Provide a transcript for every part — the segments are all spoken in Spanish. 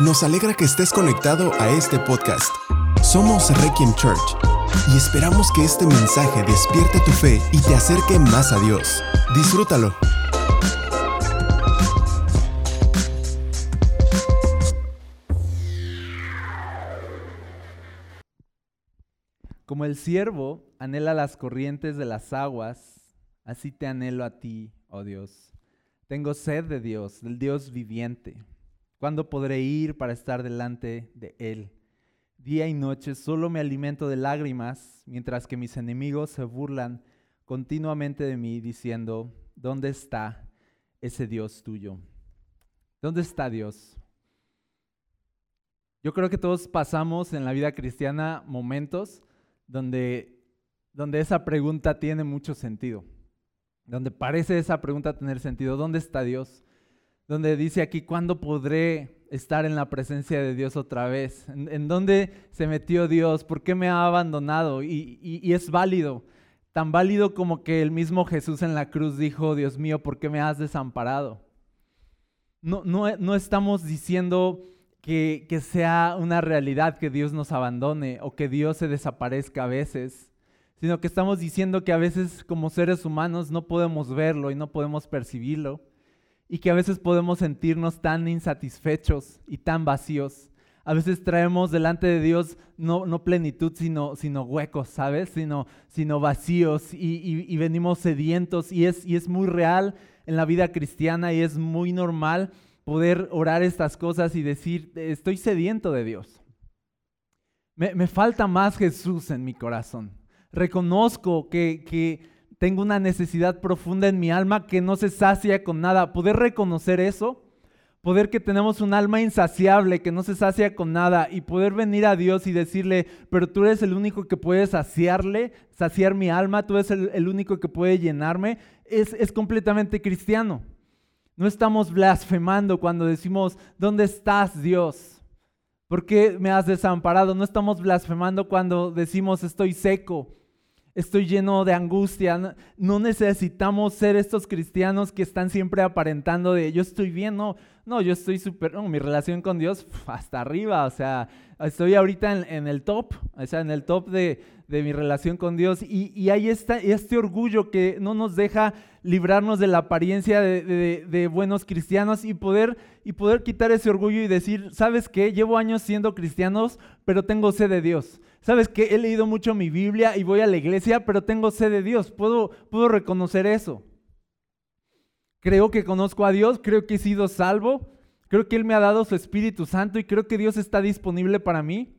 Nos alegra que estés conectado a este podcast. Somos Requiem Church y esperamos que este mensaje despierte tu fe y te acerque más a Dios. Disfrútalo. Como el siervo anhela las corrientes de las aguas, así te anhelo a ti, oh Dios. Tengo sed de Dios, del Dios viviente. ¿Cuándo podré ir para estar delante de Él? Día y noche solo me alimento de lágrimas, mientras que mis enemigos se burlan continuamente de mí, diciendo, ¿dónde está ese Dios tuyo? ¿Dónde está Dios? Yo creo que todos pasamos en la vida cristiana momentos donde, donde esa pregunta tiene mucho sentido, donde parece esa pregunta tener sentido. ¿Dónde está Dios? Donde dice aquí, ¿cuándo podré estar en la presencia de Dios otra vez? ¿En, dónde se metió Dios? ¿Por qué me ha abandonado? Y, es válido, tan válido como que el mismo Jesús en la cruz dijo, Dios mío, ¿por qué me has desamparado? No, estamos diciendo que, sea una realidad que Dios nos abandone o que Dios se desaparezca a veces, sino que estamos diciendo que a veces como seres humanos no podemos verlo y no podemos percibirlo y que a veces podemos sentirnos tan insatisfechos y tan vacíos. A veces traemos delante de Dios no, no plenitud, sino, sino huecos, ¿sabes? Sino, sino vacíos y, y venimos sedientos y es, y es muy real en la vida cristiana y es muy normal poder orar estas cosas y decir, estoy sediento de Dios. Me, falta más Jesús en mi corazón. Reconozco que, que tengo una necesidad profunda en mi alma que no se sacia con nada. Poder reconocer eso, poder que tenemos un alma insaciable que no se sacia con nada y poder venir a Dios y decirle, pero tú eres el único que puede saciarle, saciar mi alma, tú eres el, único que puede llenarme, es, es completamente cristiano. No estamos blasfemando cuando decimos, ¿dónde estás Dios? ¿Por qué me has desamparado? No estamos blasfemando cuando decimos, estoy seco, estoy lleno de angustia. No necesitamos ser estos cristianos que están siempre aparentando de, yo estoy bien, no, no, yo estoy súper, no, mi relación con Dios hasta arriba, o sea, estoy ahorita en, el top, o sea, en el top de, mi relación con Dios. Y, y ahí está este orgullo que no nos deja librarnos de la apariencia de, buenos cristianos y poder, y poder quitar ese orgullo y decir, ¿sabes qué? Llevo años siendo cristianos, pero tengo sed de Dios. ¿Sabes qué? He leído mucho mi Biblia y voy a la iglesia, pero tengo sed de Dios. Puedo, puedo reconocer eso. Creo que conozco a Dios, creo que he sido salvo, creo que Él me ha dado su Espíritu Santo y creo que Dios está disponible para mí.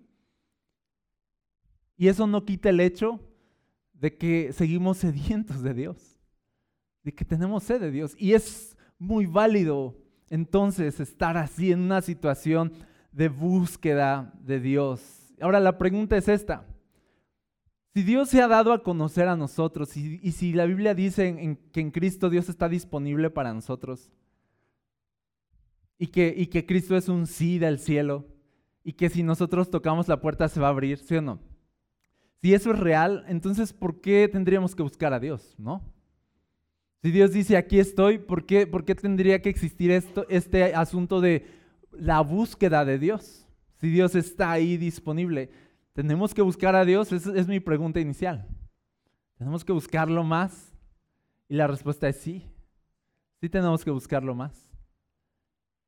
Y eso no quita el hecho de que seguimos sedientos de Dios, de que tenemos sed de Dios. Y es muy válido entonces estar así en una situación de búsqueda de Dios. Ahora la pregunta es esta. Si Dios se ha dado a conocer a nosotros y, si la Biblia dice que en Cristo Dios está disponible para nosotros y que, Cristo es un sí del cielo y que si nosotros tocamos la puerta se va a abrir, ¿sí o no? Si eso es real, entonces ¿por qué tendríamos que buscar a Dios, no? Si Dios dice aquí estoy, ¿por qué, por qué tendría que existir esto, este asunto de la búsqueda de Dios? Si Dios está ahí disponible. ¿Tenemos que buscar a Dios? Esa es mi pregunta inicial. ¿Tenemos que buscarlo más? Y la respuesta es sí. Sí tenemos que buscarlo más.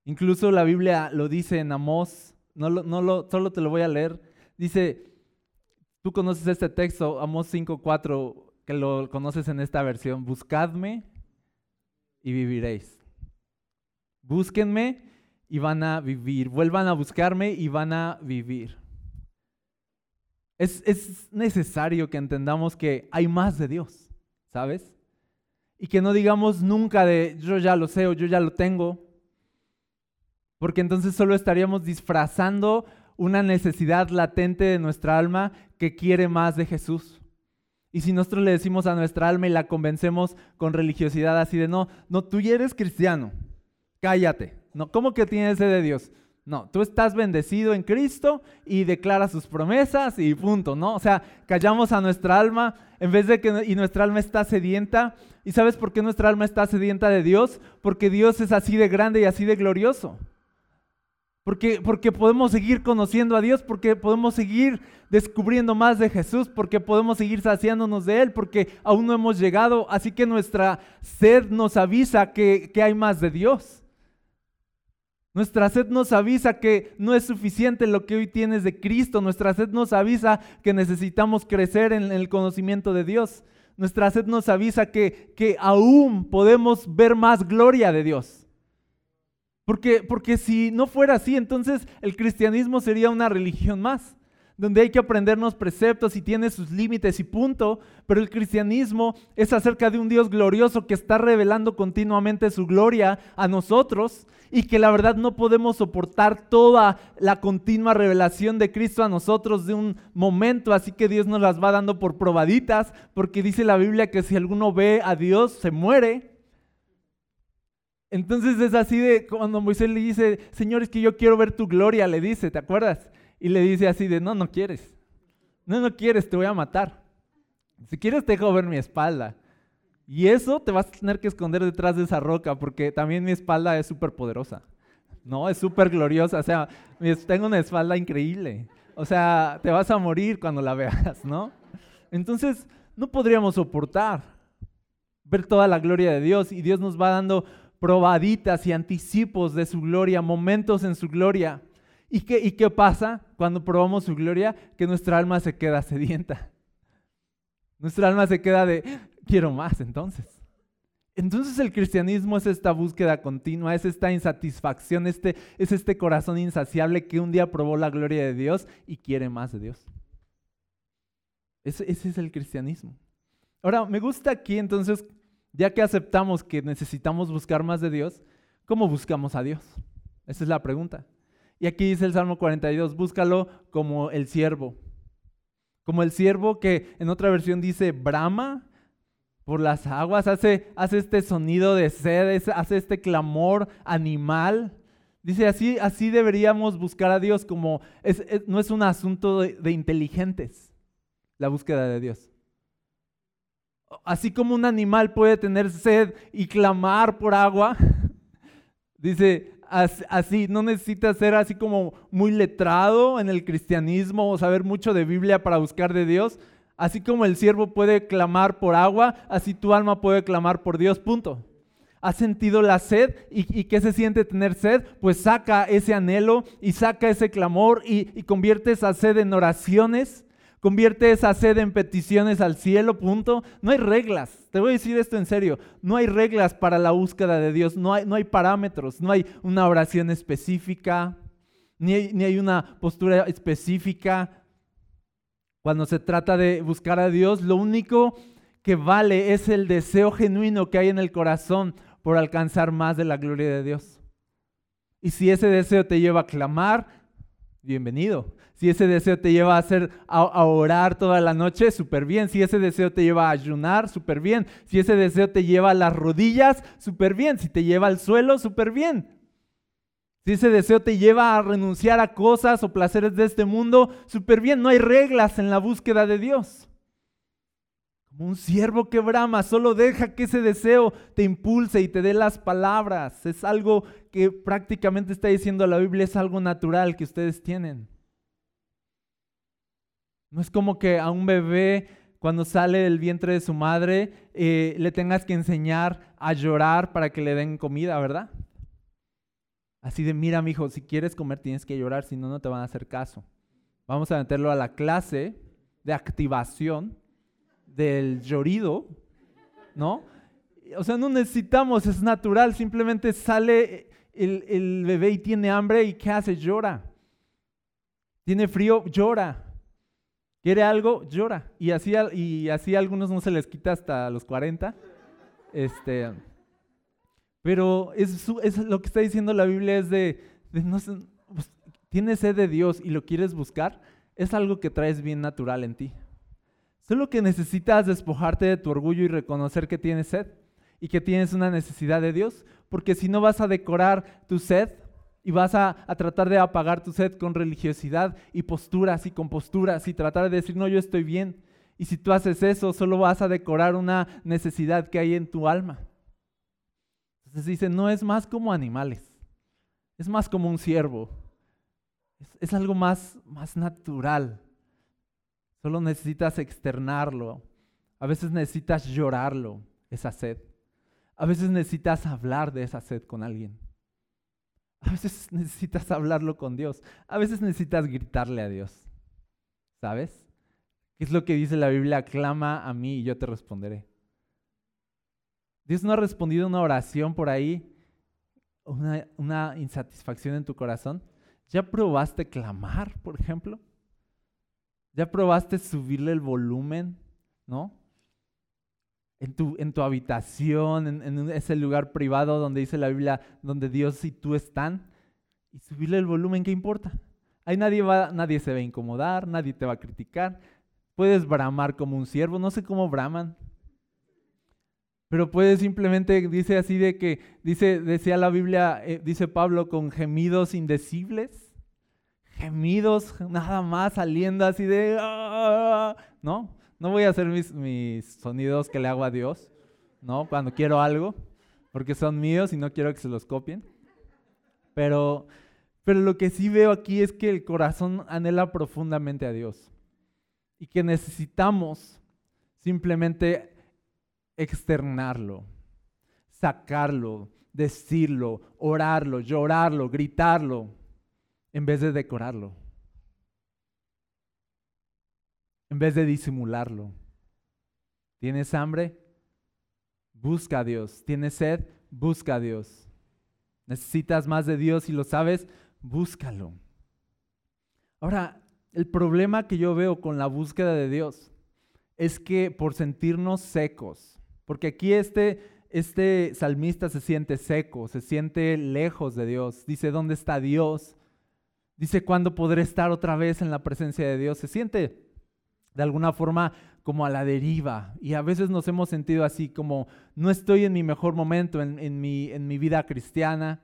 Incluso la Biblia lo dice en Amós, no, no lo, solo te lo voy a leer. Dice, tú conoces este texto, Amós 5.4, que lo conoces en esta versión, buscadme y viviréis. Búsquenme y van a vivir. Vuelvan a buscarme y van a vivir. Es, necesario que entendamos que hay más de Dios, ¿sabes? Y que no digamos nunca de yo ya lo sé o yo ya lo tengo, porque entonces solo estaríamos disfrazando una necesidad latente de nuestra alma que quiere más de Jesús. Y si nosotros le decimos a nuestra alma y la convencemos con religiosidad así de no, no, tú ya eres cristiano, cállate. No, ¿cómo que tienes sed de Dios? No, tú estás bendecido en Cristo y declara sus promesas y punto, ¿no? O sea, callamos a nuestra alma en vez de que y nuestra alma está sedienta. ¿Y sabes por qué nuestra alma está sedienta de Dios? Porque Dios es así de grande y así de glorioso. Porque, porque podemos seguir conociendo a Dios, porque podemos seguir descubriendo más de Jesús, porque podemos seguir saciándonos de Él, porque aún no hemos llegado. Así que nuestra sed nos avisa que, que hay más de Dios. Nuestra sed nos avisa que no es suficiente lo que hoy tienes de Cristo. Nuestra sed nos avisa que necesitamos crecer en el conocimiento de Dios. Nuestra sed nos avisa que, que aún podemos ver más gloria de Dios. Porque, porque si no fuera así, entonces el cristianismo sería una religión más, donde hay que aprendernos preceptos y tiene sus límites y punto, pero el cristianismo es acerca de un Dios glorioso que está revelando continuamente su gloria a nosotros y que la verdad no podemos soportar toda la continua revelación de Cristo a nosotros de un momento, así que Dios nos las va dando por probaditas, porque dice la Biblia que si alguno ve a Dios, se muere. Entonces es así de cuando Moisés le dice, Señor, es que yo quiero ver tu gloria, le dice, ¿te acuerdas? Y le dice así de, no, no quieres. No, no quieres, te voy a matar. Si quieres, te dejo ver mi espalda. Y eso te vas a tener que esconder detrás de esa roca, porque también mi espalda es súper poderosa. No, es súper gloriosa. O sea, tengo una espalda increíble. O sea, te vas a morir cuando la veas, ¿no? Entonces, no podríamos soportar ver toda la gloria de Dios y Dios nos va dando probaditas y anticipos de su gloria, momentos en su gloria. ¿Y qué, ¿Y qué pasa cuando probamos su gloria? Que nuestra alma se queda sedienta. Nuestra alma se queda de, quiero más entonces. Entonces el cristianismo es esta búsqueda continua, es esta insatisfacción, este, es este corazón insaciable que un día probó la gloria de Dios y quiere más de Dios. Ese, es el cristianismo. Ahora, me gusta aquí entonces ya que aceptamos que necesitamos buscar más de Dios, ¿cómo buscamos a Dios? Esa es la pregunta. Y aquí dice el Salmo 42, búscalo como el siervo. Como el siervo que en otra versión dice brama por las aguas, hace, hace este sonido de sed, hace este clamor animal. Dice así, así deberíamos buscar a Dios como, no es un asunto de inteligentes la búsqueda de Dios. Así como un animal puede tener sed y clamar por agua, dice, así, no necesitas ser así como muy letrado en el cristianismo o saber mucho de Biblia para buscar de Dios. Así como el siervo puede clamar por agua, así tu alma puede clamar por Dios, punto. ¿Has sentido la sed? ¿Y, qué se siente tener sed? Pues saca ese anhelo y saca ese clamor y, y convierte esa sed en oraciones Convierte esa sed en peticiones al cielo, punto. No hay reglas. Te voy a decir esto en serio. No hay reglas para la búsqueda de Dios. No hay, no hay parámetros. No hay una oración específica. Ni hay, ni hay una postura específica. Cuando se trata de buscar a Dios, lo único que vale es el deseo genuino que hay en el corazón por alcanzar más de la gloria de Dios. Y si ese deseo te lleva a clamar, bienvenido. Si ese deseo te lleva a, hacer, a, orar toda la noche, súper bien. Si ese deseo te lleva a ayunar, súper bien. Si ese deseo te lleva a las rodillas, súper bien. Si te lleva al suelo, súper bien. Si ese deseo te lleva a renunciar a cosas o placeres de este mundo, súper bien. No hay reglas en la búsqueda de Dios. Como un siervo que brama, solo deja que ese deseo te impulse y te dé las palabras. Es algo que prácticamente está diciendo la Biblia, es algo natural que ustedes tienen. No es como que a un bebé cuando sale del vientre de su madre eh, le tengas que enseñar a llorar para que le den comida, ¿verdad? Así de, mira, mi hijo, si quieres comer tienes que llorar, si no, no te van a hacer caso. Vamos a meterlo a la clase de activación del llorido, ¿no? O sea, no necesitamos, es natural, simplemente sale el, el bebé y tiene hambre y ¿qué hace? Llora. Tiene frío, llora. Quiere algo, llora. Y así, y así a algunos no se les quita hasta los 40. Este, pero es, lo que está diciendo la Biblia es de, pues, tienes sed de Dios y lo quieres buscar, es algo que traes bien natural en ti. Solo que necesitas despojarte de tu orgullo y reconocer que tienes sed y que tienes una necesidad de Dios, porque si no vas a decorar tu sed y vas a, tratar de apagar tu sed con religiosidad y posturas y con posturas y tratar de decir, no, yo estoy bien. Y si tú haces eso, solo vas a decorar una necesidad que hay en tu alma. Entonces dice, no es más como animales, es más como un siervo. Es, algo más, más natural. Solo necesitas externarlo. A veces necesitas llorarlo, esa sed. A veces necesitas hablar de esa sed con alguien. A veces necesitas hablarlo con Dios. A veces necesitas gritarle a Dios. ¿Sabes? ¿Qué es lo que dice la Biblia? Clama a mí y yo te responderé. Dios no ha respondido una oración por ahí, una, una insatisfacción en tu corazón. ¿Ya probaste clamar, por ejemplo? ¿Ya probaste subirle el volumen? ¿No? En tu, en tu habitación, en, ese lugar privado donde dice la Biblia, donde Dios y tú están, y subirle el volumen, ¿qué importa? Ahí nadie, va, nadie se va a incomodar, nadie te va a criticar. Puedes bramar como un siervo, no sé cómo braman, pero puedes simplemente, dice así de que, dice, decía la Biblia, eh, dice Pablo, con gemidos indecibles gemidos nada más saliendo así de, ah", ¿no? No voy a hacer mis, sonidos que le hago a Dios, ¿no? Cuando quiero algo, porque son míos y no quiero que se los copien. Pero, pero lo que sí veo aquí es que el corazón anhela profundamente a Dios y que necesitamos simplemente externarlo, sacarlo, decirlo, orarlo, llorarlo, gritarlo en vez de decorarlo, en vez de disimularlo. ¿Tienes hambre? Busca a Dios. ¿Tienes sed? Busca a Dios. ¿Necesitas más de Dios y lo sabes? Búscalo. Ahora, el problema que yo veo con la búsqueda de Dios es que por sentirnos secos, porque aquí este, este salmista se siente seco, se siente lejos de Dios, dice, ¿dónde está Dios? Dice, ¿cuándo podré estar otra vez en la presencia de Dios? Se siente de alguna forma como a la deriva. Y a veces nos hemos sentido así, como no estoy en mi mejor momento en, mi, en mi, vida cristiana.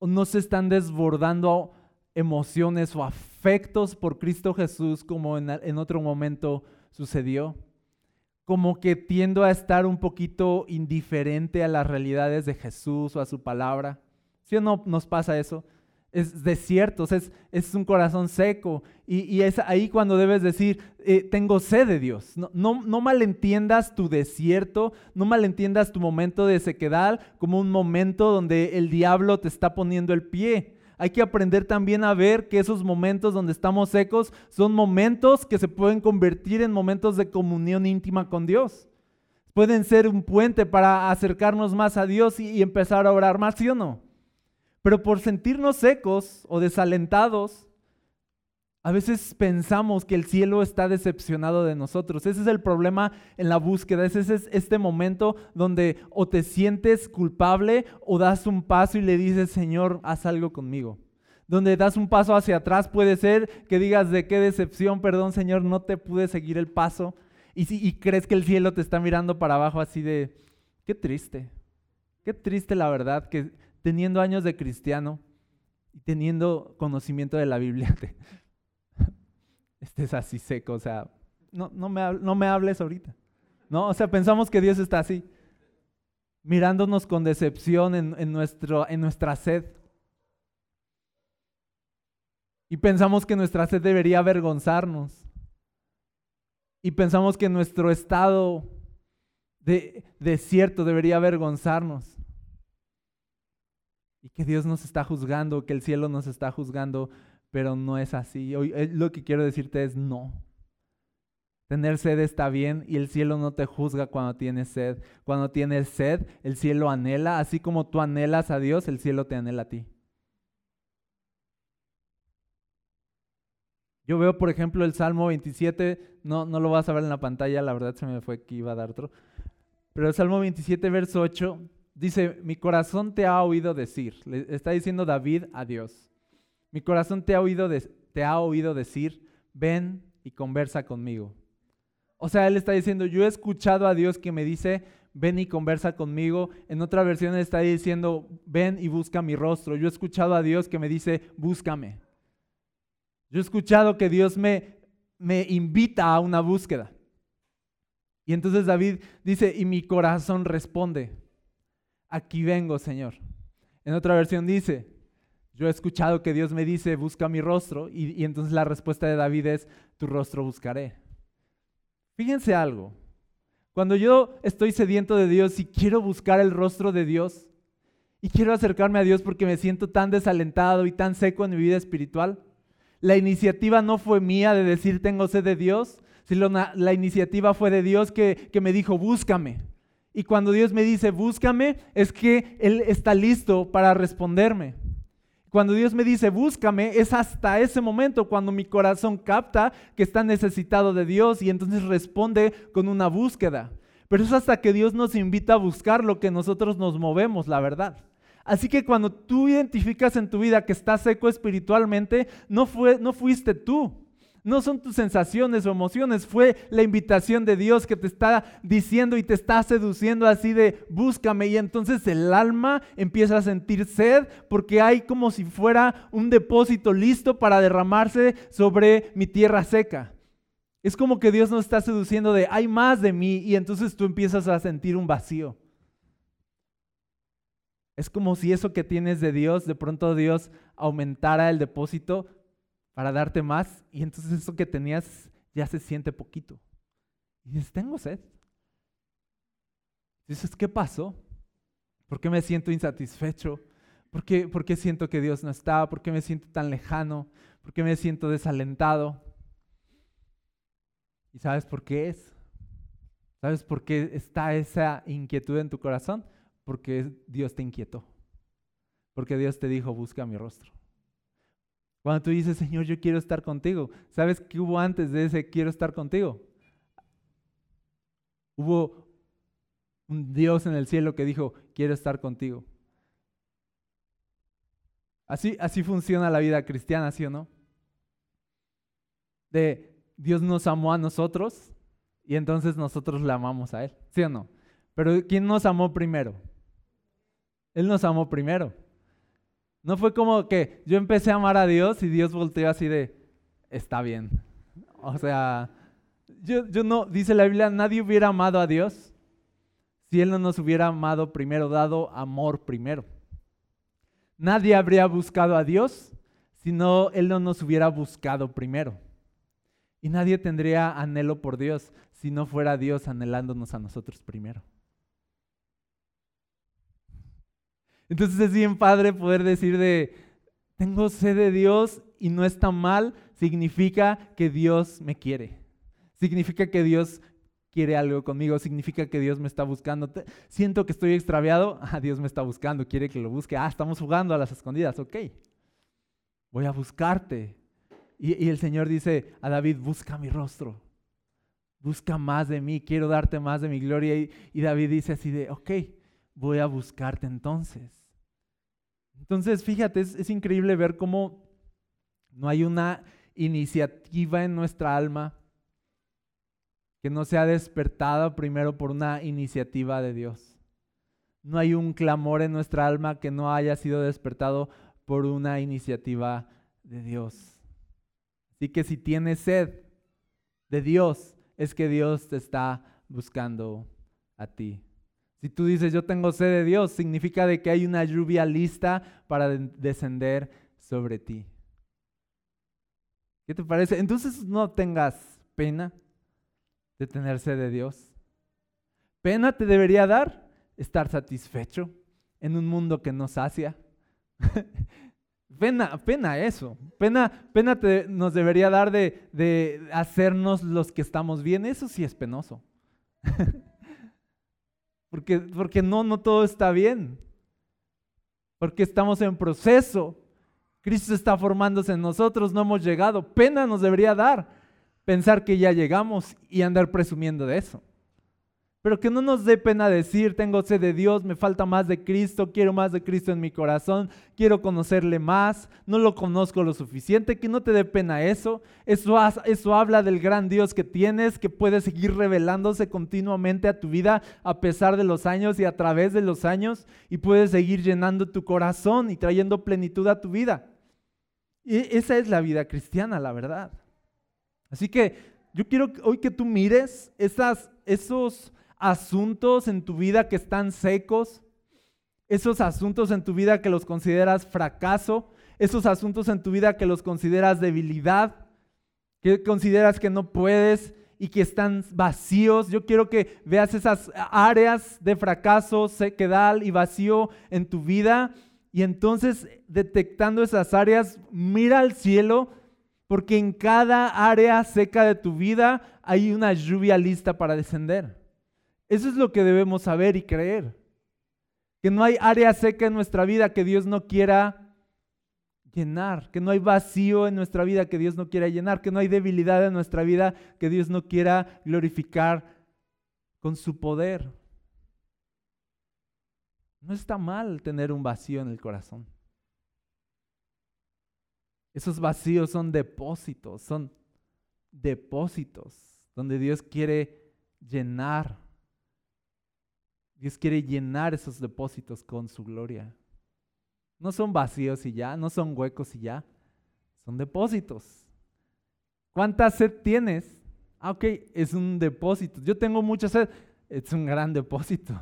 No se están desbordando emociones o afectos por Cristo Jesús como en, en otro momento sucedió. Como que tiendo a estar un poquito indiferente a las realidades de Jesús o a su palabra. ¿Sí o no nos pasa eso? Es desierto, es, es un corazón seco. Y, es ahí cuando debes decir, eh, tengo sed de Dios. No, no, malentiendas tu desierto, no malentiendas tu momento de sequedad como un momento donde el diablo te está poniendo el pie. Hay que aprender también a ver que esos momentos donde estamos secos son momentos que se pueden convertir en momentos de comunión íntima con Dios. Pueden ser un puente para acercarnos más a Dios y, y empezar a orar más, ¿sí o no? Pero por sentirnos secos o desalentados, a veces pensamos que el cielo está decepcionado de nosotros. Ese es el problema en la búsqueda. Ese es este momento donde o te sientes culpable o das un paso y le dices, Señor, haz algo conmigo. Donde das un paso hacia atrás puede ser que digas de qué decepción, perdón Señor, no te pude seguir el paso. Y, si, y crees que el cielo te está mirando para abajo así de, qué triste, qué triste la verdad que teniendo años de cristiano y teniendo conocimiento de la Biblia, estés así seco, o sea, no, no, me, no me hables ahorita. ¿no? O sea, pensamos que Dios está así, mirándonos con decepción en, nuestro, en nuestra sed. Y pensamos que nuestra sed debería avergonzarnos. Y pensamos que nuestro estado de desierto debería avergonzarnos que Dios nos está juzgando, que el cielo nos está juzgando, pero no es así. Hoy, eh, lo que quiero decirte es no. Tener sed está bien y el cielo no te juzga cuando tienes sed. Cuando tienes sed, el cielo anhela, así como tú anhelas a Dios, el cielo te anhela a ti. Yo veo, por ejemplo, el Salmo 27, no, no lo vas a ver en la pantalla, la verdad se me fue que iba a dar otro. Pero el Salmo 27, verso 8, Dice, mi corazón te ha oído decir, le está diciendo David a Dios, mi corazón te ha oído, te ha oído decir, ven y conversa conmigo. O sea, él está diciendo, yo he escuchado a Dios que me dice, ven y conversa conmigo. En otra versión está diciendo, ven y busca mi rostro. Yo he escuchado a Dios que me dice, búscame. Yo he escuchado que Dios me, me invita a una búsqueda. Y entonces David dice, y mi corazón responde aquí vengo, Señor. En otra versión dice, Yo he escuchado que Dios me dice, busca mi rostro, y, entonces la respuesta de David es, tu rostro buscaré. Fíjense algo, cuando yo estoy sediento de Dios y quiero buscar el rostro de Dios, y quiero acercarme a Dios porque me siento tan desalentado y tan seco en mi vida espiritual, la iniciativa no fue mía de decir tengo sed de Dios, sino la iniciativa fue de Dios que, que me dijo búscame. Y cuando Dios me dice búscame, es que Él está listo para responderme. Cuando Dios me dice búscame, es hasta ese momento cuando mi corazón capta que está necesitado de Dios y entonces responde con una búsqueda. Pero es hasta que Dios nos invita a buscar lo que nosotros nos movemos, la verdad. Así que cuando tú identificas en tu vida que estás seco espiritualmente, no, fue, no fuiste tú. No son tus sensaciones o emociones, fue la invitación de Dios que te está diciendo y te está seduciendo así de búscame y entonces el alma empieza a sentir sed porque hay como si fuera un depósito listo para derramarse sobre mi tierra seca. Es como que Dios nos está seduciendo de hay más de mí y entonces tú empiezas a sentir un vacío. Es como si eso que tienes de Dios, de pronto Dios aumentara el depósito para darte más y entonces eso que tenías ya se siente poquito. Y dices, tengo sed. Dices, ¿qué pasó? ¿Por qué me siento insatisfecho? ¿Por qué, ¿Por qué siento que Dios no está? ¿Por qué me siento tan lejano? ¿Por qué me siento desalentado? ¿Y sabes por qué es? ¿Sabes por qué está esa inquietud en tu corazón? Porque Dios te inquietó. Porque Dios te dijo, busca mi rostro. Cuando tú dices, Señor, yo quiero estar contigo, ¿sabes qué hubo antes de ese quiero estar contigo? Hubo un Dios en el cielo que dijo, quiero estar contigo. Así, así funciona la vida cristiana, ¿sí o no? De Dios nos amó a nosotros y entonces nosotros le amamos a Él, ¿sí o no? Pero ¿quién nos amó primero? Él nos amó primero. No fue como que yo empecé a amar a Dios y Dios volteó así de, está bien. O sea, yo, yo no, dice la Biblia, nadie hubiera amado a Dios si Él no nos hubiera amado primero, dado amor primero. Nadie habría buscado a Dios si no Él no nos hubiera buscado primero. Y nadie tendría anhelo por Dios si no fuera Dios anhelándonos a nosotros primero. Entonces es bien padre poder decir de, tengo sed de Dios y no está mal, significa que Dios me quiere. Significa que Dios quiere algo conmigo, significa que Dios me está buscando. Siento que estoy extraviado, ah, Dios me está buscando, quiere que lo busque. Ah, estamos jugando a las escondidas, ok. Voy a buscarte. Y, el Señor dice a David, busca mi rostro, busca más de mí, quiero darte más de mi gloria. Y, David dice así de, ok, voy a buscarte entonces. Entonces, fíjate, es, increíble ver cómo no hay una iniciativa en nuestra alma que no sea despertada primero por una iniciativa de Dios. No hay un clamor en nuestra alma que no haya sido despertado por una iniciativa de Dios. Así que si tienes sed de Dios, es que Dios te está buscando a ti. Si tú dices, yo tengo sed de Dios, significa de que hay una lluvia lista para descender sobre ti. ¿Qué te parece? Entonces no tengas pena de tener sed de Dios. Pena te debería dar estar satisfecho en un mundo que nos sacia. pena, pena eso. Pena, pena nos debería dar de, de hacernos los que estamos bien. Eso sí es penoso. Porque, porque no, no todo está bien. Porque estamos en proceso. Cristo está formándose en nosotros, no hemos llegado. Pena nos debería dar pensar que ya llegamos y andar presumiendo de eso. Pero que no nos dé pena decir, tengo sed de Dios, me falta más de Cristo, quiero más de Cristo en mi corazón, quiero conocerle más, no lo conozco lo suficiente, que no te dé pena eso. Eso, eso habla del gran Dios que tienes, que puede seguir revelándose continuamente a tu vida a pesar de los años y a través de los años, y puede seguir llenando tu corazón y trayendo plenitud a tu vida. Y esa es la vida cristiana, la verdad. Así que yo quiero hoy que tú mires esas, esos asuntos en tu vida que están secos Esos asuntos en tu vida que los consideras fracaso, esos asuntos en tu vida que los consideras debilidad, que consideras que no puedes y que están vacíos. Yo quiero que veas esas áreas de fracaso, sequedad y vacío en tu vida. Y entonces, detectando esas áreas, mira al cielo, porque en cada área seca de tu vida hay una lluvia lista para descender. Eso es lo que debemos saber y creer. Que no hay área seca en nuestra vida que Dios no quiera llenar, que no hay vacío en nuestra vida que Dios no quiera llenar, que no hay debilidad en nuestra vida que Dios no quiera glorificar con su poder. No está mal tener un vacío en el corazón. Esos vacíos son depósitos, son depósitos donde Dios quiere llenar. Dios quiere llenar esos depósitos con su gloria. No son vacíos y ya, no son huecos y ya, son depósitos. ¿Cuánta sed tienes? Ah, ok, es un depósito. Yo tengo mucha sed, es un gran depósito,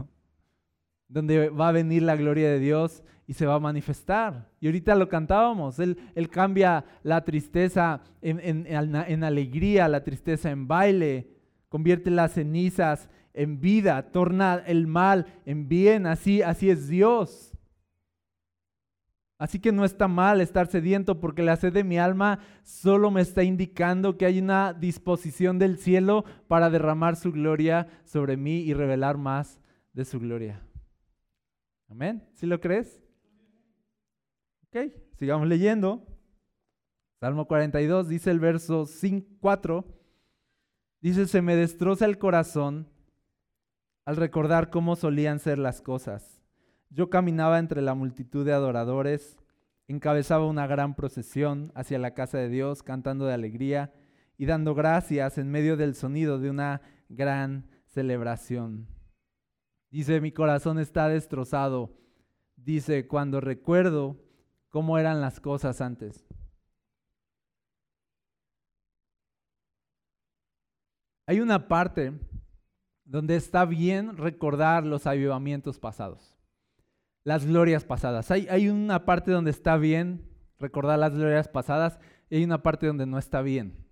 donde va a venir la gloria de Dios y se va a manifestar. Y ahorita lo cantábamos, Él, cambia la tristeza en, en alegría, la tristeza en baile, convierte las cenizas en vida, torna el mal en bien, así, así es Dios. Así que no está mal estar sediento porque la sed de mi alma solo me está indicando que hay una disposición del cielo para derramar su gloria sobre mí y revelar más de su gloria. Amén. ¿Sí lo crees? Ok, sigamos leyendo. Salmo 42 dice el verso 4. Dice, se me destroza el corazón al recordar cómo solían ser las cosas yo caminaba entre la multitud de adoradores, encabezaba una gran procesión hacia la casa de Dios, cantando de alegría y dando gracias en medio del sonido de una gran celebración. Dice, mi corazón está destrozado. Dice, cuando recuerdo cómo eran las cosas antes. Hay una parte donde está bien recordar los avivamientos pasados las glorias pasadas. Hay, una parte donde está bien recordar las glorias pasadas y hay una parte donde no está bien.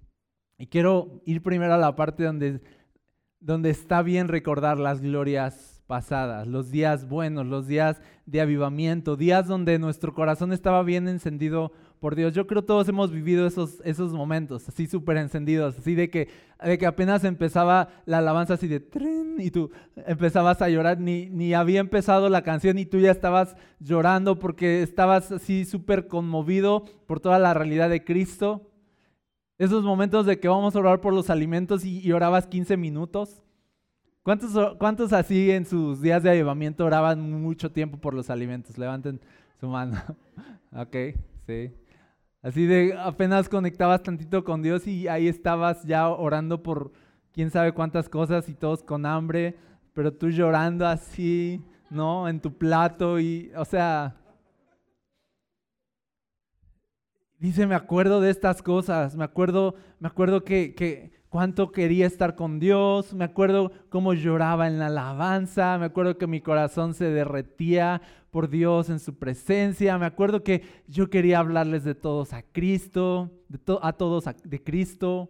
Y quiero ir primero a la parte donde está bien recordar las glorias pasadas, los días buenos, los días de avivamiento, días donde nuestro corazón estaba bien encendido por Dios. Yo creo todos hemos vivido esos, esos momentos así súper encendidos, así de que, de que apenas empezaba la alabanza así de tren y tú empezabas a llorar, ni, ni había empezado la canción y tú ya estabas llorando porque estabas así súper conmovido por toda la realidad de Cristo. Esos momentos de que vamos a orar por los alimentos y, y orabas 15 minutos. ¿Cuántos, ¿Cuántos así en sus días de avivamiento oraban mucho tiempo por los alimentos? Levanten su mano. ok, sí. Así de apenas conectabas tantito con Dios y ahí estabas ya orando por quién sabe cuántas cosas y todos con hambre, pero tú llorando así, ¿no? En tu plato y, o sea, dice, me acuerdo de estas cosas, me acuerdo, me acuerdo que, que cuánto quería estar con Dios, me acuerdo cómo lloraba en la alabanza, me acuerdo que mi corazón se derretía por Dios en su presencia. Me acuerdo que yo quería hablarles de todos a Cristo, a todos de Cristo.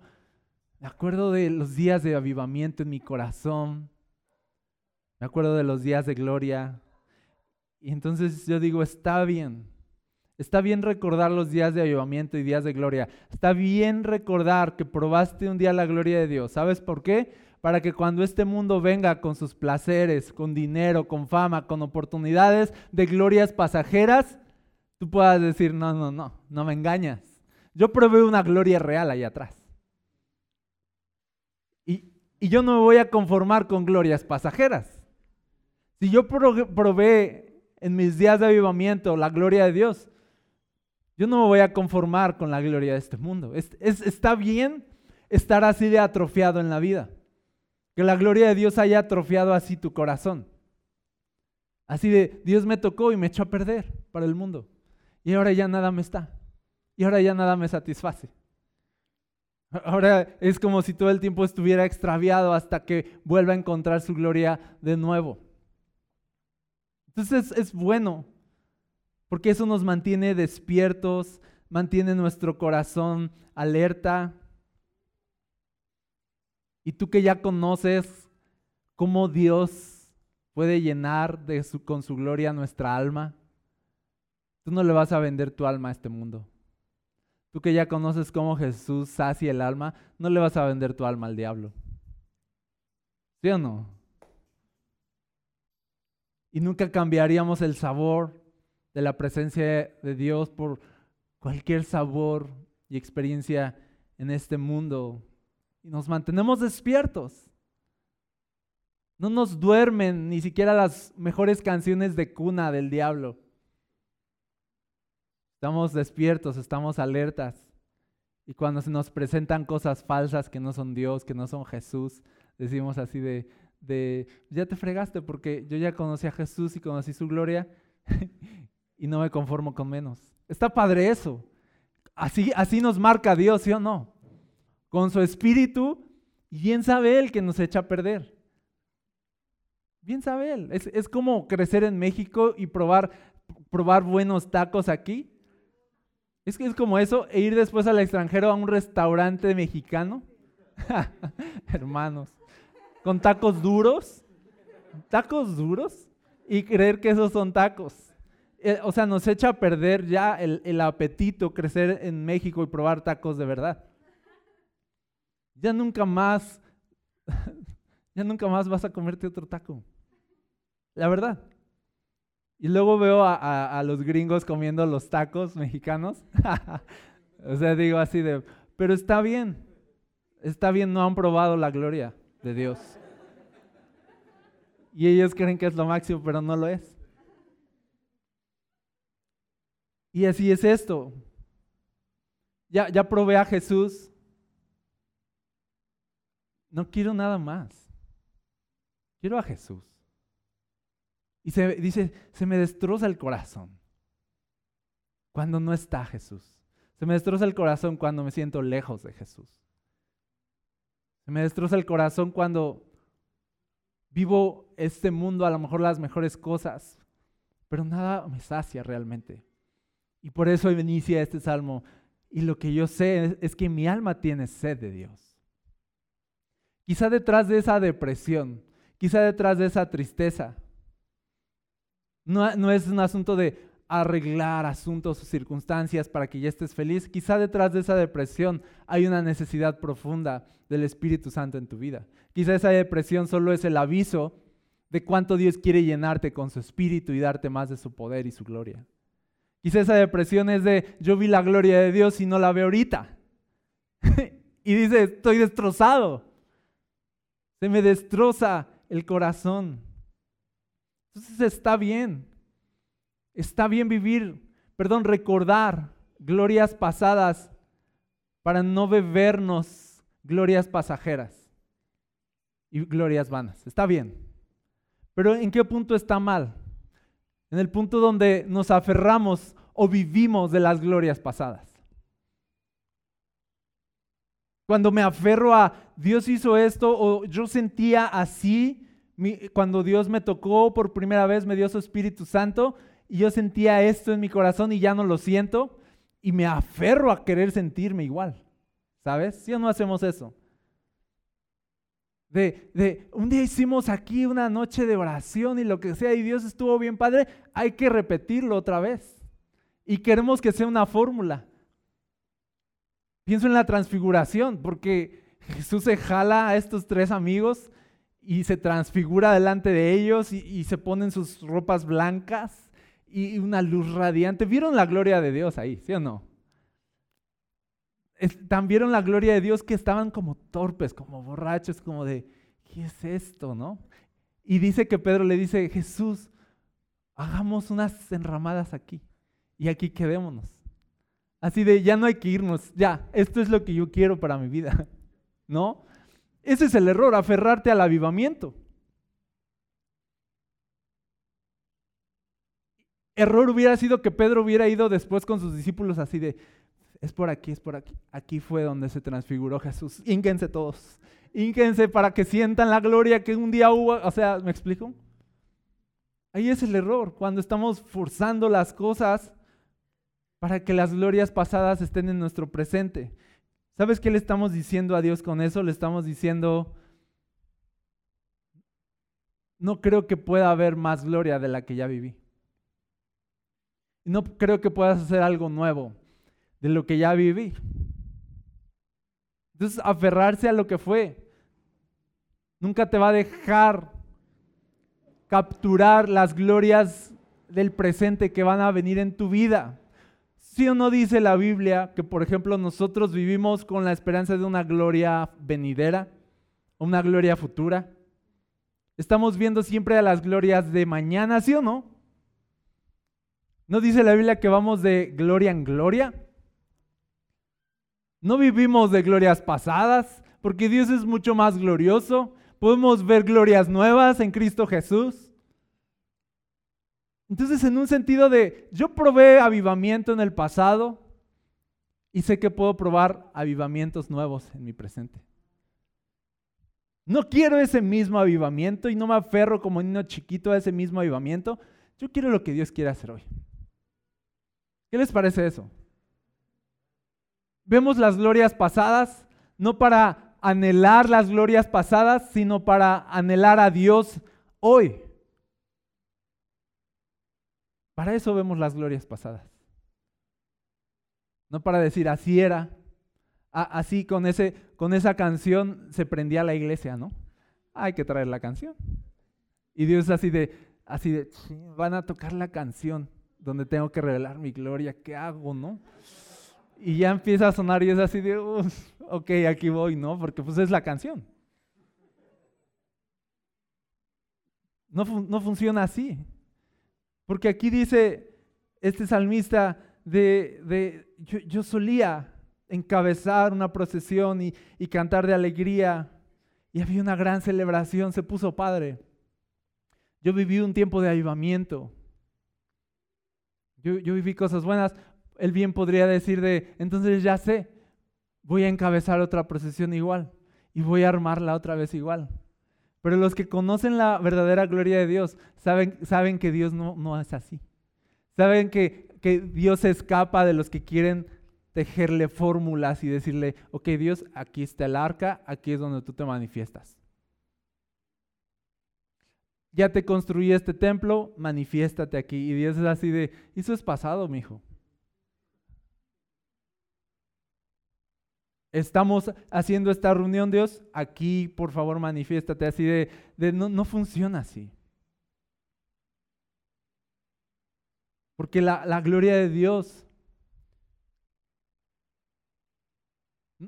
Me acuerdo de los días de avivamiento en mi corazón. Me acuerdo de los días de gloria. Y entonces yo digo, está bien. Está bien recordar los días de avivamiento y días de gloria. Está bien recordar que probaste un día la gloria de Dios. ¿Sabes por qué? para que cuando este mundo venga con sus placeres, con dinero, con fama, con oportunidades de glorias pasajeras, tú puedas decir, no, no, no, no me engañas. Yo probé una gloria real ahí atrás. Y, y yo no me voy a conformar con glorias pasajeras. Si yo probé en mis días de avivamiento la gloria de Dios, yo no me voy a conformar con la gloria de este mundo. es, está bien estar así de atrofiado en la vida. Que la gloria de Dios haya atrofiado así tu corazón. Así de, Dios me tocó y me echó a perder para el mundo. Y ahora ya nada me está. Y ahora ya nada me satisface. Ahora es como si todo el tiempo estuviera extraviado hasta que vuelva a encontrar su gloria de nuevo. Entonces es bueno, porque eso nos mantiene despiertos, mantiene nuestro corazón alerta. Y tú que ya conoces cómo Dios puede llenar con su gloria nuestra alma, tú no le vas a vender tu alma a este mundo. Tú que ya conoces cómo Jesús sacia el alma, no le vas a vender tu alma al diablo. ¿Sí o no? Y nunca cambiaríamos el sabor de la presencia de Dios por cualquier sabor y experiencia en este mundo. Y nos mantenemos despiertos. No nos duermen ni siquiera las mejores canciones de cuna del diablo. Estamos despiertos, estamos alertas. Y cuando se nos presentan cosas falsas que no son Dios, que no son Jesús, decimos así de, de ya te fregaste porque yo ya conocí a Jesús y conocí su gloria y no me conformo con menos. Está padre eso. Así, así nos marca Dios, ¿sí o no? Con su espíritu, bien sabe Él que nos echa a perder. Bien sabe Él. Es, es como crecer en México y probar, probar buenos tacos aquí es que es como eso, e ir después al extranjero a un restaurante mexicano. Hermanos, con tacos duros, tacos duros, y creer que esos son tacos. Eh, o sea, nos echa a perder ya el, el apetito crecer en México y probar tacos de verdad. Ya nunca más, ya nunca más vas a comerte otro taco. La verdad. Y luego veo a, los gringos comiendo los tacos mexicanos. o sea, digo así de, pero está bien, está bien, no han probado la gloria de Dios. Y ellos creen que es lo máximo, pero no lo es. Y así es esto. Ya, ya probé a Jesús. No quiero nada más. Quiero a Jesús. Y se dice, se me destroza el corazón cuando no está Jesús. Se me destroza el corazón cuando me siento lejos de Jesús. Se me destroza el corazón cuando vivo este mundo, a lo mejor las mejores cosas, pero nada me sacia realmente. Y por eso inicia este salmo. Y lo que yo sé es que mi alma tiene sed de Dios. Quizá detrás de esa depresión, quizá detrás de esa tristeza, no, es un asunto de arreglar asuntos o circunstancias para que ya estés feliz. Quizá detrás de esa depresión hay una necesidad profunda del Espíritu Santo en tu vida. Quizá esa depresión solo es el aviso de cuánto Dios quiere llenarte con su Espíritu y darte más de su poder y su gloria. Quizá esa depresión es de yo vi la gloria de Dios y no la veo ahorita. y dice, estoy destrozado. Se me destroza el corazón. Entonces está bien. Está bien vivir, perdón, recordar glorias pasadas para no bebernos glorias pasajeras y glorias vanas. Está bien. Pero ¿en qué punto está mal? En el punto donde nos aferramos o vivimos de las glorias pasadas. Cuando me aferro a Dios hizo esto o yo sentía así cuando Dios me tocó por primera vez, me dio su Espíritu Santo y yo sentía esto en mi corazón y ya no lo siento y me aferro a querer sentirme igual. ¿Sabes? ¿Sí o no hacemos eso? De, de, un día hicimos aquí una noche de oración y lo que sea y Dios estuvo bien padre, hay que repetirlo otra vez. Y queremos que sea una fórmula. Pienso en la transfiguración, porque Jesús se jala a estos tres amigos y se transfigura delante de ellos y, se ponen sus ropas blancas y una luz radiante. ¿Vieron la gloria de Dios ahí, sí o no? También vieron la gloria de Dios que estaban como torpes, como borrachos, como de, ¿qué es esto, no? Y dice que Pedro le dice, Jesús, hagamos unas enramadas aquí y aquí quedémonos. Así de, ya no hay que irnos, ya, esto es lo que yo quiero para mi vida, ¿no? Ese es el error, aferrarte al avivamiento. Error hubiera sido que Pedro hubiera ido después con sus discípulos así de, es por aquí, es por aquí. Aquí fue donde se transfiguró Jesús. Ínquense todos. Ínquense para que sientan la gloria que un día hubo. O sea, ¿me explico? Ahí es el error, cuando estamos forzando las cosas para que las glorias pasadas estén en nuestro presente. ¿Sabes qué le estamos diciendo a Dios con eso? Le estamos diciendo, no creo que pueda haber más gloria de la que ya viví. No creo que puedas hacer algo nuevo de lo que ya viví. Entonces, aferrarse a lo que fue nunca te va a dejar capturar las glorias del presente que van a venir en tu vida. ¿Sí o no dice la Biblia que, por ejemplo, nosotros vivimos con la esperanza de una gloria venidera, una gloria futura? Estamos viendo siempre a las glorias de mañana, ¿sí o no? ¿No dice la Biblia que vamos de gloria en gloria? No vivimos de glorias pasadas, porque Dios es mucho más glorioso. Podemos ver glorias nuevas en Cristo Jesús. Entonces, en un sentido de, yo probé avivamiento en el pasado y sé que puedo probar avivamientos nuevos en mi presente. No quiero ese mismo avivamiento y no me aferro como niño chiquito a ese mismo avivamiento. Yo quiero lo que Dios quiere hacer hoy. ¿Qué les parece eso? Vemos las glorias pasadas no para anhelar las glorias pasadas, sino para anhelar a Dios hoy. Para eso vemos las glorias pasadas. No para decir así era, así con, ese, con esa canción se prendía la iglesia, ¿no? Hay que traer la canción. Y Dios así de, así de, van a tocar la canción donde tengo que revelar mi gloria, ¿qué hago, no? Y ya empieza a sonar y es así de, ok, aquí voy, ¿no? Porque pues es la canción. No, no funciona así. Porque aquí dice este salmista de, de yo solía encabezar una procesión y, cantar de alegría. Y había una gran celebración, se puso padre. Yo viví un tiempo de avivamiento. Yo, yo, viví cosas buenas. Él bien podría decir de, entonces ya sé, voy a encabezar otra procesión igual y voy a armarla otra vez igual. Pero los que conocen la verdadera gloria de Dios saben, saben que Dios no, no es así. Saben que, que Dios se escapa de los que quieren tejerle fórmulas y decirle, ok Dios, aquí está el arca, aquí es donde tú te manifiestas. Ya te construí este templo, manifiéstate aquí. Y Dios es así de, eso es pasado, mi hijo. Estamos haciendo esta reunión, Dios, aquí por favor manifiéstate así de, no, no funciona así. Porque la, la gloria de Dios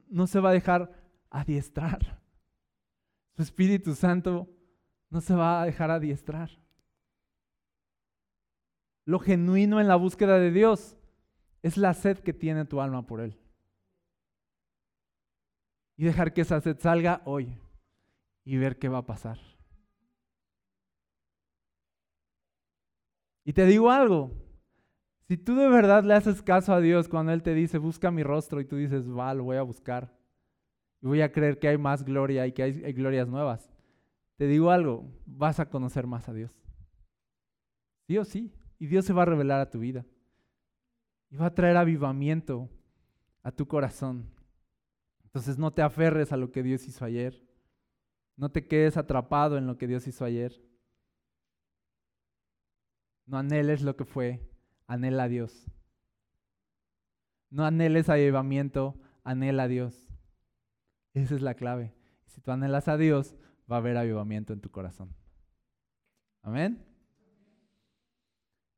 no se va a dejar adiestrar. Su Espíritu Santo no se va a dejar adiestrar. Lo genuino en la búsqueda de Dios es la sed que tiene tu alma por Él. Y dejar que esa sed salga hoy y ver qué va a pasar. Y te digo algo, si tú de verdad le haces caso a Dios cuando Él te dice, busca mi rostro, y tú dices, va, lo voy a buscar, y voy a creer que hay más gloria y que hay, glorias nuevas, te digo algo, vas a conocer más a Dios. Sí o sí, y Dios se va a revelar a tu vida. Y va a traer avivamiento a tu corazón. Entonces no te aferres a lo que Dios hizo ayer. No te quedes atrapado en lo que Dios hizo ayer. No anheles lo que fue, anhela a Dios. No anheles avivamiento, anhela a Dios. Esa es la clave. Si tú anhelas a Dios, va a haber avivamiento en tu corazón. Amén.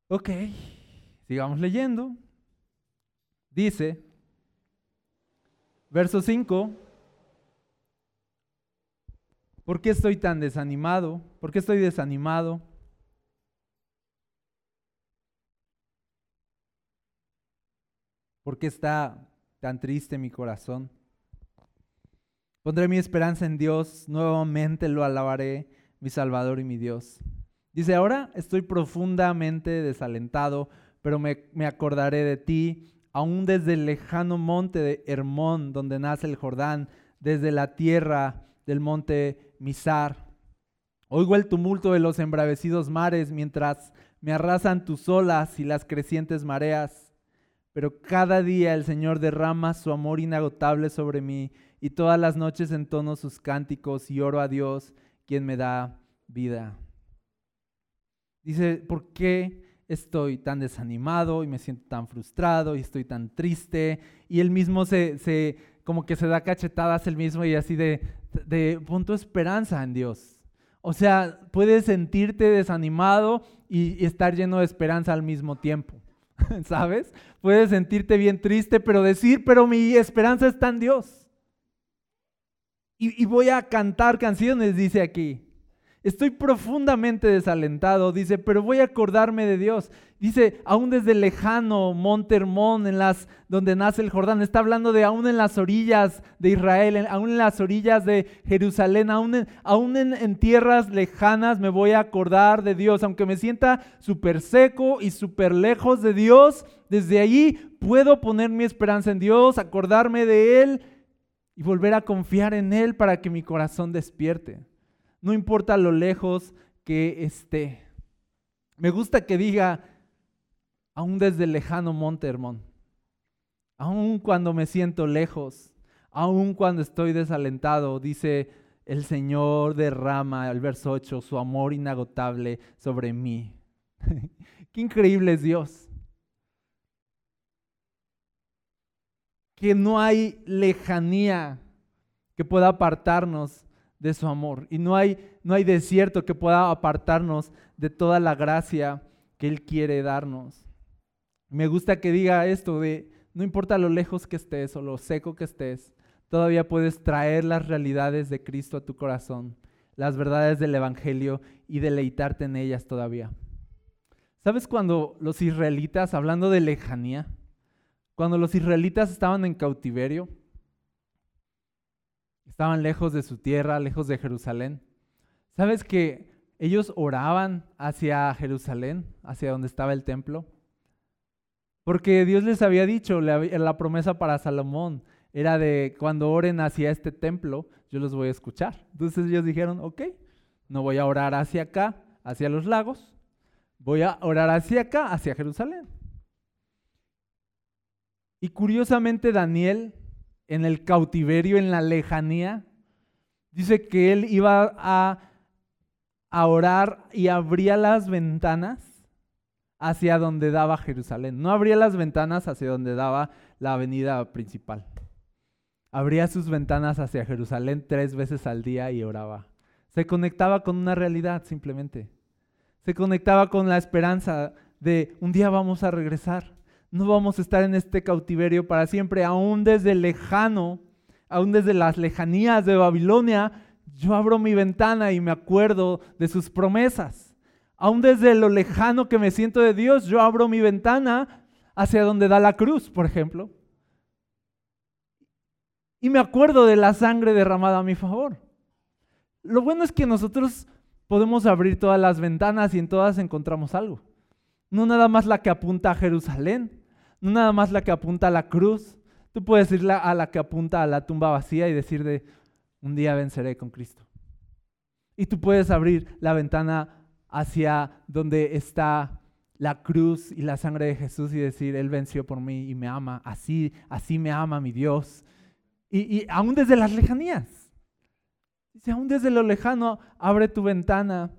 Ok, sigamos leyendo. Dice, verso 5, ¿por qué estoy tan desanimado? ¿Por qué estoy desanimado? ¿Por qué está tan triste mi corazón? Pondré mi esperanza en Dios, nuevamente lo alabaré, mi Salvador y mi Dios. Dice, ahora estoy profundamente desalentado, pero me, me acordaré de ti, aún desde el lejano monte de Hermón, donde nace el Jordán, desde la tierra del monte Misar. Oigo el tumulto de los embravecidos mares mientras me arrasan tus olas y las crecientes mareas. Pero cada día el Señor derrama su amor inagotable sobre mí y todas las noches entono sus cánticos y oro a Dios, quien me da vida. Dice, ¿por qué estoy tan desanimado y me siento tan frustrado y estoy tan triste? Y él mismo se, se como que se da cachetadas él mismo y así de, de punto esperanza en Dios. O sea, puedes sentirte desanimado y, estar lleno de esperanza al mismo tiempo. ¿Sabes? Puedes sentirte bien triste, pero decir, pero mi esperanza está en Dios. Y, y voy a cantar canciones, dice aquí. Estoy profundamente desalentado, dice, pero voy a acordarme de Dios. Dice, aún desde lejano Monte Hermón, en las, donde nace el Jordán, está hablando de aún en las orillas de Israel, aún en las orillas de Jerusalén, aún en, aún en, tierras lejanas me voy a acordar de Dios. Aunque me sienta súper seco y súper lejos de Dios, desde allí puedo poner mi esperanza en Dios, acordarme de Él y volver a confiar en Él para que mi corazón despierte no importa lo lejos que esté. Me gusta que diga, aún desde lejano Monte Hermón, aún cuando me siento lejos, aún cuando estoy desalentado, dice el Señor derrama, el verso 8, su amor inagotable sobre mí. Qué increíble es Dios. Que no hay lejanía que pueda apartarnos de su amor. Y no hay, no hay desierto que pueda apartarnos de toda la gracia que Él quiere darnos. Me gusta que diga esto de, no importa lo lejos que estés o lo seco que estés, todavía puedes traer las realidades de Cristo a tu corazón, las verdades del Evangelio y deleitarte en ellas todavía. ¿Sabes cuando los israelitas, hablando de lejanía, cuando los israelitas estaban en cautiverio, estaban lejos de su tierra, lejos de Jerusalén. ¿Sabes que ellos oraban hacia Jerusalén, hacia donde estaba el templo? Porque Dios les había dicho, la, promesa para Salomón era de cuando oren hacia este templo, yo los voy a escuchar. Entonces ellos dijeron, ok, no voy a orar hacia acá, hacia los lagos, voy a orar hacia acá, hacia Jerusalén. Y curiosamente Daniel en el cautiverio, en la lejanía, dice que él iba a, orar y abría las ventanas hacia donde daba Jerusalén. No abría las ventanas hacia donde daba la avenida principal. Abría sus ventanas hacia Jerusalén tres veces al día y oraba. Se conectaba con una realidad simplemente. Se conectaba con la esperanza de un día vamos a regresar no vamos a estar en este cautiverio para siempre, aún desde lejano, aún desde las lejanías de Babilonia, yo abro mi ventana y me acuerdo de sus promesas. Aún desde lo lejano que me siento de Dios, yo abro mi ventana hacia donde da la cruz, por ejemplo. Y me acuerdo de la sangre derramada a mi favor. Lo bueno es que nosotros podemos abrir todas las ventanas y en todas encontramos algo. No nada más la que apunta a Jerusalén, no nada más la que apunta a la cruz. Tú puedes ir a la que apunta a la tumba vacía y decir de, un día venceré con Cristo. Y tú puedes abrir la ventana hacia donde está la cruz y la sangre de Jesús y decir, Él venció por mí y me ama. Así, así me ama mi Dios. Y, y aún desde las lejanías. Dice, aún desde lo lejano, abre tu ventana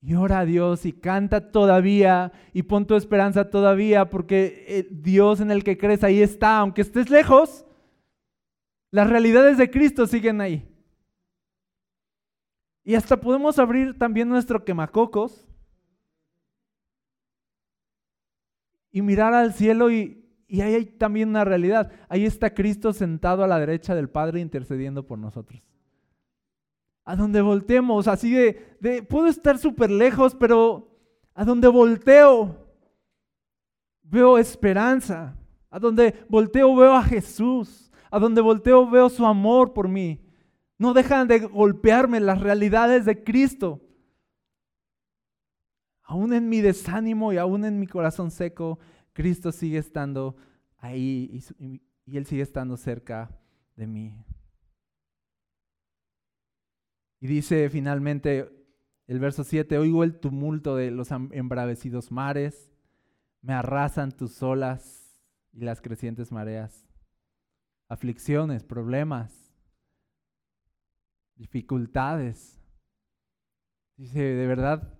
y ora a Dios y canta todavía y pon tu esperanza todavía porque eh, Dios en el que crees ahí está, aunque estés lejos, las realidades de Cristo siguen ahí. Y hasta podemos abrir también nuestro quemacocos y mirar al cielo y, y ahí hay también una realidad. Ahí está Cristo sentado a la derecha del Padre intercediendo por nosotros a donde volteemos, así de, puedo estar súper lejos, pero a donde volteo veo esperanza, a donde volteo veo a Jesús, a donde volteo veo su amor por mí. No dejan de golpearme las realidades de Cristo. Aún en mi desánimo y aún en mi corazón seco, Cristo sigue estando ahí y, y Él sigue estando cerca de mí. Y dice finalmente El verso 7, oigo el tumulto de los embravecidos mares, me arrasan tus olas y las crecientes mareas. Aflicciones, problemas, dificultades. Dice, de verdad,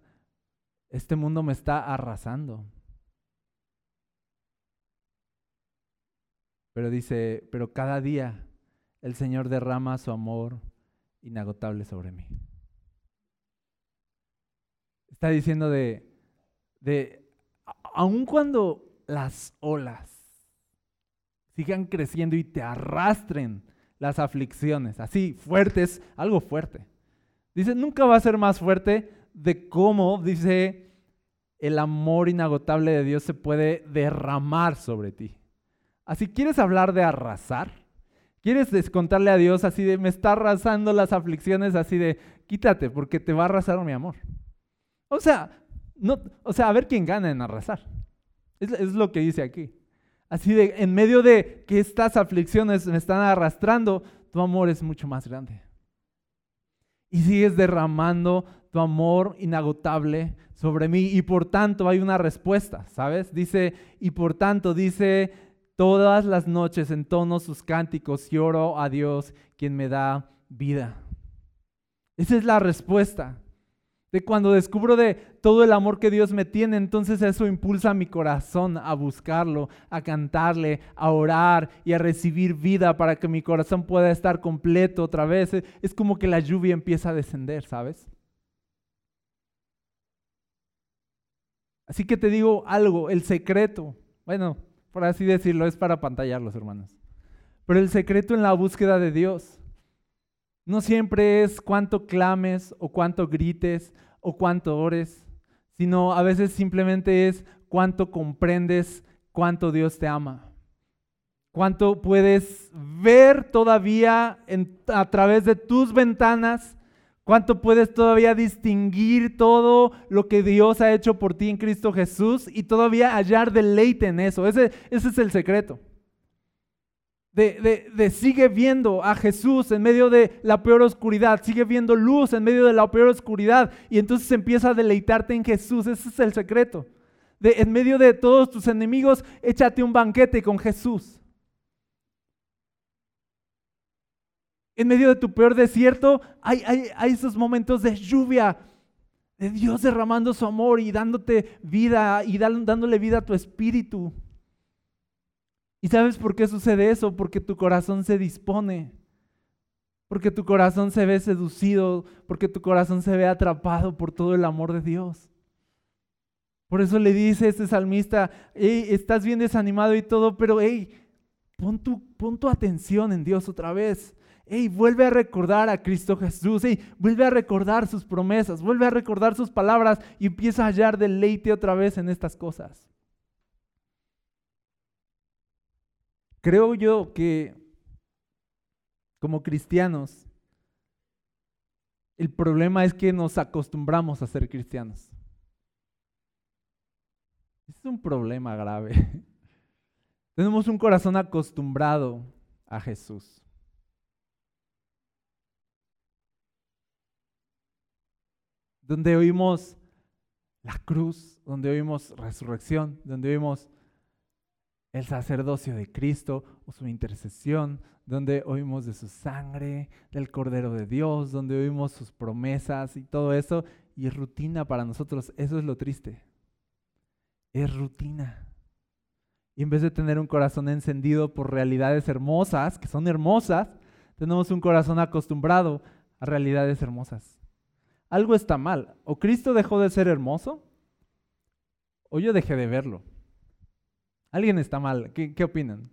este mundo me está arrasando. Pero dice, pero cada día el Señor derrama su amor inagotable sobre mí. Está diciendo de, de, aun cuando las olas sigan creciendo y te arrastren las aflicciones, así fuertes, algo fuerte. Dice, nunca va a ser más fuerte de cómo, dice, el amor inagotable de Dios se puede derramar sobre ti. Así, ¿quieres hablar de arrasar? ¿Quieres descontarle a Dios así de, me está arrasando las aflicciones, así de, quítate porque te va a arrasar mi amor? O sea, no, o sea, a ver quién gana en arrasar. Es, es lo que dice aquí. Así de, en medio de que estas aflicciones me están arrastrando, tu amor es mucho más grande. Y sigues derramando tu amor inagotable sobre mí y por tanto hay una respuesta, ¿sabes? Dice, y por tanto dice, todas las noches entono sus cánticos y oro a Dios quien me da vida. Esa es la respuesta. De cuando descubro de todo el amor que Dios me tiene, entonces eso impulsa mi corazón a buscarlo, a cantarle, a orar y a recibir vida para que mi corazón pueda estar completo otra vez. Es como que la lluvia empieza a descender, ¿sabes? Así que te digo algo, el secreto, bueno, por así decirlo, es para pantallarlos, hermanos. Pero el secreto en la búsqueda de Dios no siempre es cuánto clames o cuánto grites o cuánto ores, sino a veces simplemente es cuánto comprendes cuánto Dios te ama. Cuánto puedes ver todavía a través de tus ventanas, cuánto puedes todavía distinguir todo lo que Dios ha hecho por ti en Cristo Jesús y todavía hallar deleite en eso. Ese, ese es el secreto de, sigue viendo a Jesús en medio de la peor oscuridad, sigue viendo luz en medio de la peor oscuridad y entonces empieza a deleitarte en Jesús. Ese es el secreto. De, en medio de todos tus enemigos, échate un banquete con Jesús. En medio de tu peor desierto, hay, hay esos momentos de lluvia, de Dios derramando su amor y dándote vida y dándole vida a tu espíritu. ¿Y sabes por qué sucede eso? Porque tu corazón se dispone, porque tu corazón se ve seducido, porque tu corazón se ve atrapado por todo el amor de Dios. Por eso le dice este salmista, hey, estás bien desanimado y todo, pero hey, pon tu, pon tu atención en Dios otra vez. Hey, vuelve a recordar a Cristo Jesús. Hey, vuelve a recordar sus promesas. Vuelve a recordar sus palabras y empieza a hallar deleite otra vez en estas cosas. Creo yo que como cristianos, el problema es que nos acostumbramos a ser cristianos. Es un problema grave. Tenemos un corazón acostumbrado a Jesús. Donde oímos la cruz, donde oímos resurrección, donde oímos el sacerdocio de Cristo o su intercesión, donde oímos de su sangre, del Cordero de Dios, donde oímos sus promesas y todo eso, y es rutina para nosotros. Eso es lo triste. Es rutina. Y en vez de tener un corazón encendido por realidades hermosas, que son hermosas, tenemos un corazón acostumbrado a realidades hermosas. Algo está mal. O Cristo dejó de ser hermoso, o yo dejé de verlo. Alguien está mal. ¿Qué, opinan?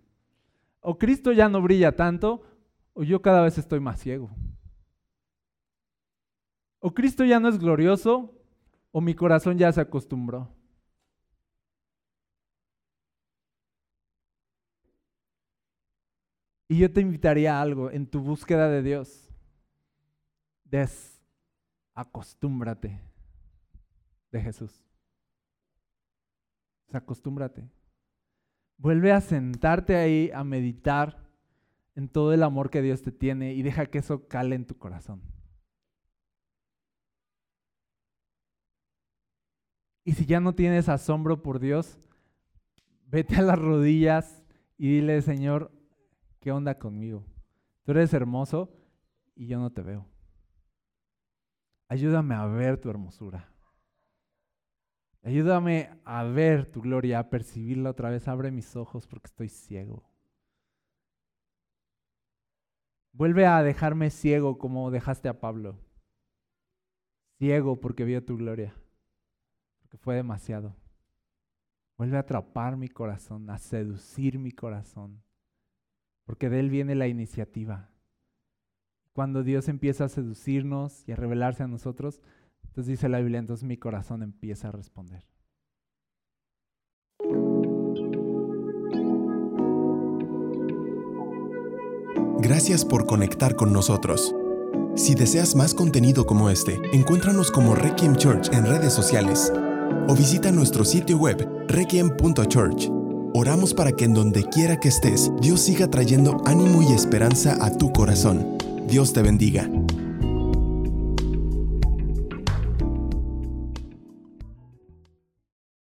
O Cristo ya no brilla tanto, o yo cada vez estoy más ciego. O Cristo ya no es glorioso, o mi corazón ya se acostumbró. Y yo te invitaría a algo en tu búsqueda de Dios. Desacostúmbrate de Jesús. Desacostúmbrate. Vuelve a sentarte ahí a meditar en todo el amor que Dios te tiene y deja que eso cale en tu corazón. Y si ya no tienes asombro por Dios, vete a las rodillas y dile, Señor, ¿qué onda conmigo? Tú eres hermoso y yo no te veo. Ayúdame a ver tu hermosura. Ayúdame a ver tu gloria, a percibirla otra vez. Abre mis ojos porque estoy ciego. Vuelve a dejarme ciego como dejaste a Pablo. Ciego porque vio tu gloria. Porque fue demasiado. Vuelve a atrapar mi corazón, a seducir mi corazón. Porque de Él viene la iniciativa. Cuando Dios empieza a seducirnos y a revelarse a nosotros, entonces dice la Biblia, entonces mi corazón empieza a responder. Gracias por conectar con nosotros. Si deseas más contenido como este, encuéntranos como Requiem Church en redes sociales o visita nuestro sitio web requiem.church. Oramos para que en donde quiera que estés, Dios siga trayendo ánimo y esperanza a tu corazón. Dios te bendiga.